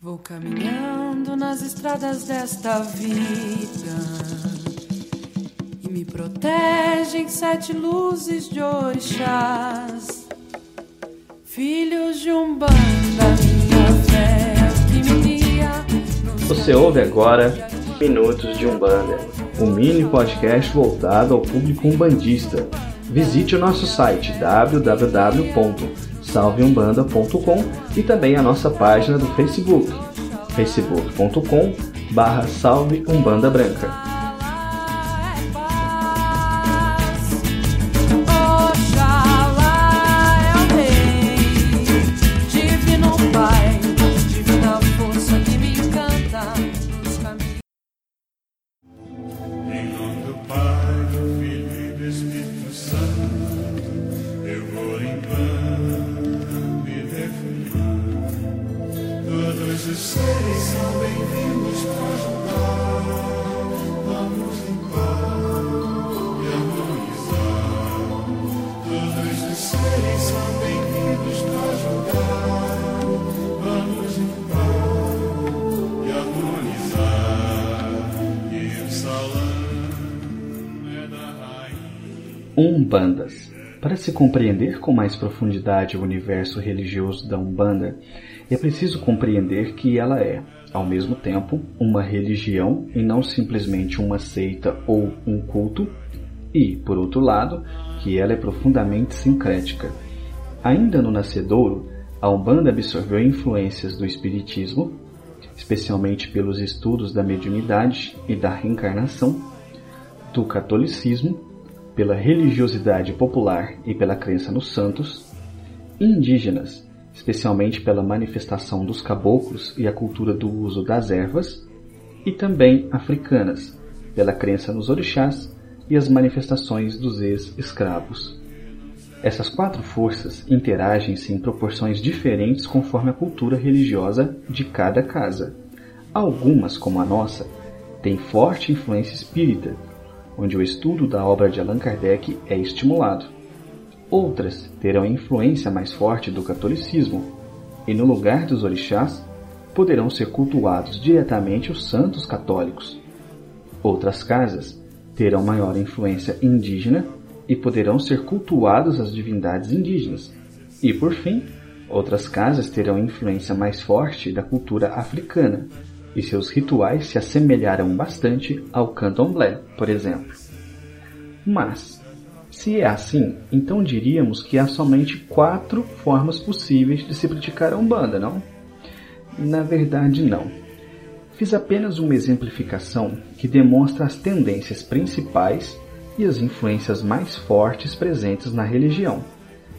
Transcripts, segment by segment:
Vou caminhando nas estradas desta vida e me protegem sete luzes de orixás, filhos de um banda, minha fé que me guia. Você ouve agora Minutos de Umbanda, um mini podcast voltado ao público umbandista. Visite o nosso site www.salveumbanda.com e também a nossa página do Facebook, facebook.com barra Salve Umbanda Branca. Umbandas. Para se compreender com mais profundidade o universo religioso da Umbanda, é preciso compreender que ela é, ao mesmo tempo, uma religião e não simplesmente uma seita ou um culto, e, por outro lado, que ela é profundamente sincrética. Ainda no nascedouro, a Umbanda absorveu influências do Espiritismo, especialmente pelos estudos da mediunidade e da reencarnação, do catolicismo, pela religiosidade popular e pela crença nos santos, indígenas, especialmente pela manifestação dos caboclos e a cultura do uso das ervas, e também africanas, pela crença nos orixás e as manifestações dos ex-escravos. Essas quatro forças interagem-se em proporções diferentes conforme a cultura religiosa de cada casa. Algumas, como a nossa, têm forte influência espírita, onde o estudo da obra de Allan Kardec é estimulado. Outras terão influência mais forte do catolicismo, e no lugar dos orixás poderão ser cultuados diretamente os santos católicos. Outras casas terão maior influência indígena e poderão ser cultuadas as divindades indígenas. E por fim, outras casas terão influência mais forte da cultura africana, e seus rituais se assemelharão bastante ao candomblé, por exemplo. Mas, se é assim, então diríamos que há somente quatro formas possíveis de se praticar a Umbanda, não? Na verdade, não. Fiz apenas uma exemplificação que demonstra as tendências principais e as influências mais fortes presentes na religião.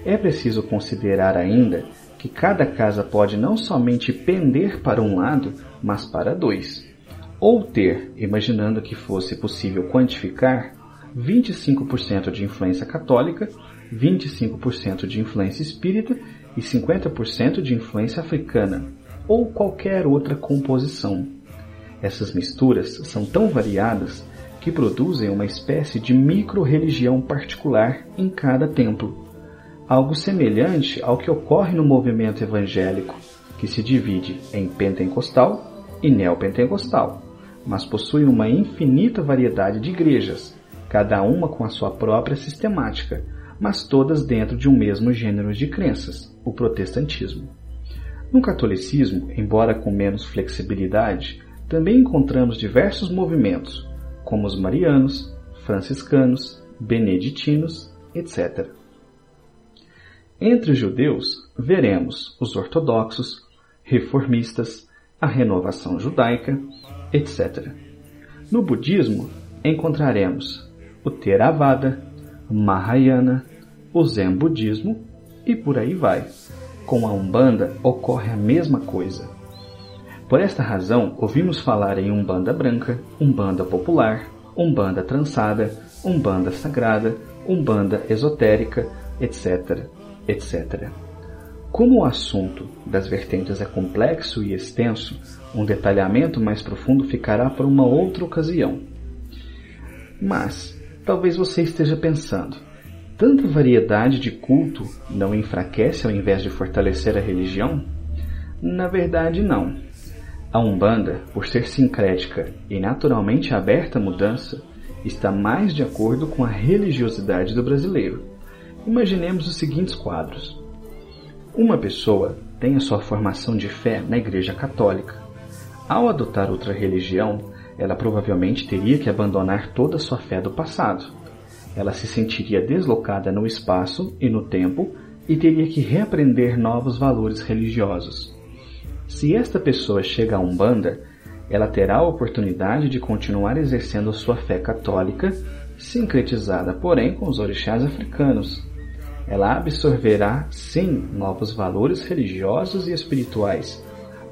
É preciso considerar ainda que cada casa pode não somente pender para um lado, mas para dois. Ou ter, imaginando que fosse possível quantificar, 25% de influência católica, 25% de influência espírita e 50% de influência africana, ou qualquer outra composição. Essas misturas são tão variadas que produzem uma espécie de micro-religião particular em cada templo, algo semelhante ao que ocorre no movimento evangélico, que se divide em pentecostal e neopentecostal, mas possui uma infinita variedade de igrejas, cada uma com a sua própria sistemática, mas todas dentro de um mesmo gênero de crenças, o protestantismo. No catolicismo, embora com menos flexibilidade, também encontramos diversos movimentos, como os marianos, franciscanos, beneditinos, etc. Entre os judeus, veremos os ortodoxos, reformistas, a renovação judaica, etc. No budismo, encontraremos o Theravada, Mahayana, o Zen budismo e por aí vai. Com a Umbanda ocorre a mesma coisa. Por esta razão, ouvimos falar em Umbanda branca, Umbanda popular, Umbanda trançada, Umbanda sagrada, Umbanda esotérica, etc, etc. Como o assunto das vertentes é complexo e extenso, um detalhamento mais profundo ficará para uma outra ocasião. Mas, talvez você esteja pensando, tanta variedade de culto não enfraquece ao invés de fortalecer a religião? Na verdade, não. A Umbanda, por ser sincrética e naturalmente aberta à mudança, está mais de acordo com a religiosidade do brasileiro. Imaginemos os seguintes quadros. Uma pessoa tem a sua formação de fé na Igreja Católica. Ao adotar outra religião, ela provavelmente teria que abandonar toda a sua fé do passado. Ela se sentiria deslocada no espaço e no tempo e teria que reaprender novos valores religiosos. Se esta pessoa chega a Umbanda, ela terá a oportunidade de continuar exercendo sua fé católica, sincretizada, porém, com os orixás africanos. Ela absorverá, sim, novos valores religiosos e espirituais,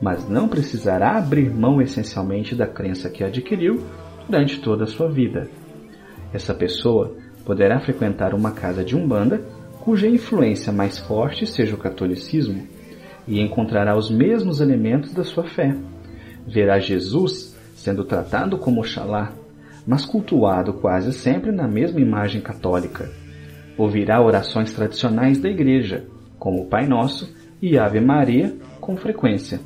mas não precisará abrir mão essencialmente da crença que adquiriu durante toda a sua vida. Essa pessoa poderá frequentar uma casa de umbanda cuja influência mais forte seja o catolicismo e encontrará os mesmos elementos da sua fé. Verá Jesus sendo tratado como Oxalá, mas cultuado quase sempre na mesma imagem católica. Ouvirá orações tradicionais da Igreja, como o Pai Nosso e Ave Maria, com frequência.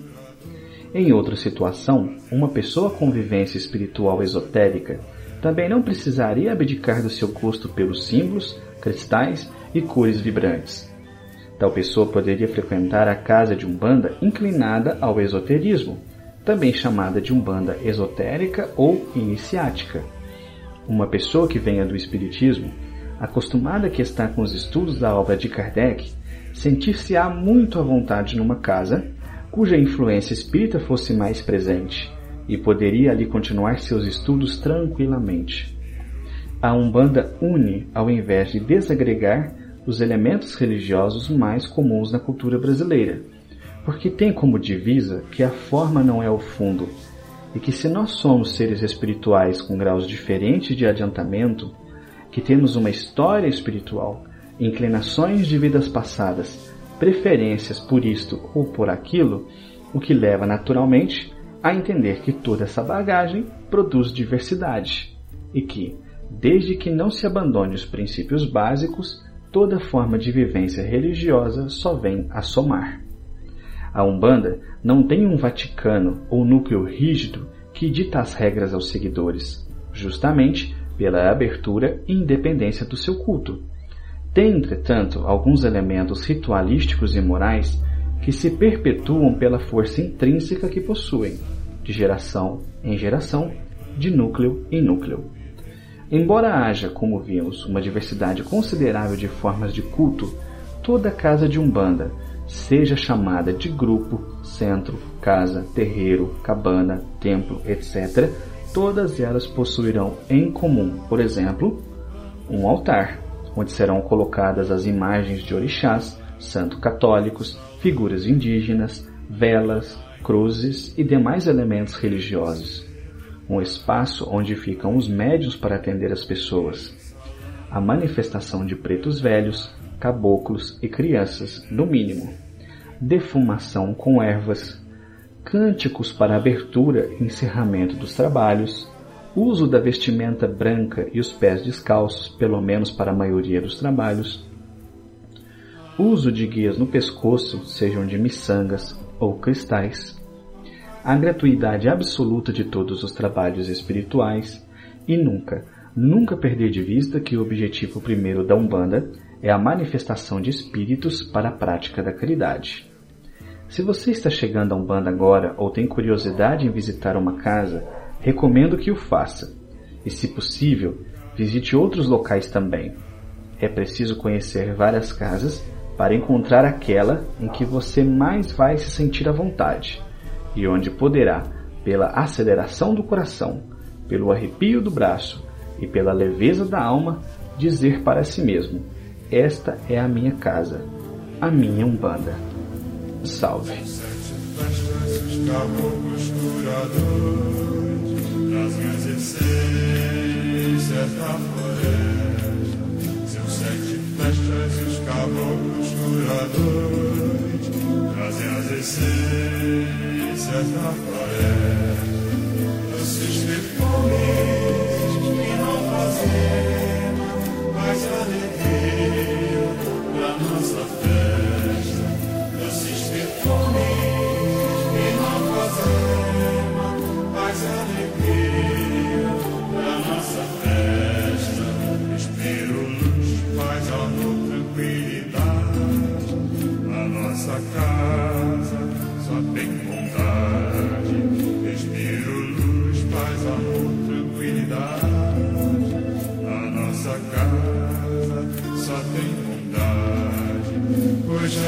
Em outra situação, uma pessoa com vivência espiritual esotérica também não precisaria abdicar do seu gosto pelos símbolos, cristais e cores vibrantes. Tal pessoa poderia frequentar a casa de umbanda inclinada ao esoterismo, também chamada de umbanda esotérica ou iniciática. Uma pessoa que venha do espiritismo, acostumada que está com os estudos da obra de Kardec, sentir-se-á muito à vontade numa casa cuja influência espírita fosse mais presente e poderia ali continuar seus estudos tranquilamente. A Umbanda une, ao invés de desagregar, os elementos religiosos mais comuns na cultura brasileira, porque tem como divisa que a forma não é o fundo, e que se nós somos seres espirituais com graus diferentes de adiantamento, que temos uma história espiritual, inclinações de vidas passadas, preferências por isto ou por aquilo, o que leva naturalmente a entender que toda essa bagagem produz diversidade e que, desde que não se abandone os princípios básicos, toda forma de vivência religiosa só vem a somar. A Umbanda não tem um Vaticano ou núcleo rígido que dita as regras aos seguidores, justamente pela abertura e independência do seu culto. Tem, entretanto, alguns elementos ritualísticos e morais que se perpetuam pela força intrínseca que possuem, de geração em geração, de núcleo em núcleo. Embora haja, como vimos, uma diversidade considerável de formas de culto, toda casa de Umbanda, seja chamada de grupo, centro, casa, terreiro, cabana, templo, etc., todas elas possuirão em comum, por exemplo, um altar, onde serão colocadas as imagens de orixás, santos católicos, figuras indígenas, velas, cruzes e demais elementos religiosos um espaço onde ficam os médios para atender as pessoas. A manifestação de pretos velhos, caboclos e crianças, no mínimo. Defumação com ervas, cânticos para abertura e encerramento dos trabalhos, uso da vestimenta branca e os pés descalços, pelo menos para a maioria dos trabalhos, uso de guias no pescoço, sejam de miçangas ou cristais, a gratuidade absoluta de todos os trabalhos espirituais e nunca, nunca perder de vista que o objetivo primeiro da Umbanda é a manifestação de espíritos para a prática da caridade. Se você está chegando a Umbanda agora ou tem curiosidade em visitar uma casa, recomendo que o faça. E, se possível, visite outros locais também. É preciso conhecer várias casas para encontrar aquela em que você mais vai se sentir à vontade e onde poderá, pela aceleração do coração, pelo arrepio do braço e pela leveza da alma, dizer para si mesmo: Esta é a minha casa, a minha Umbanda. Salve. Essências princesa floresta, doces perfumes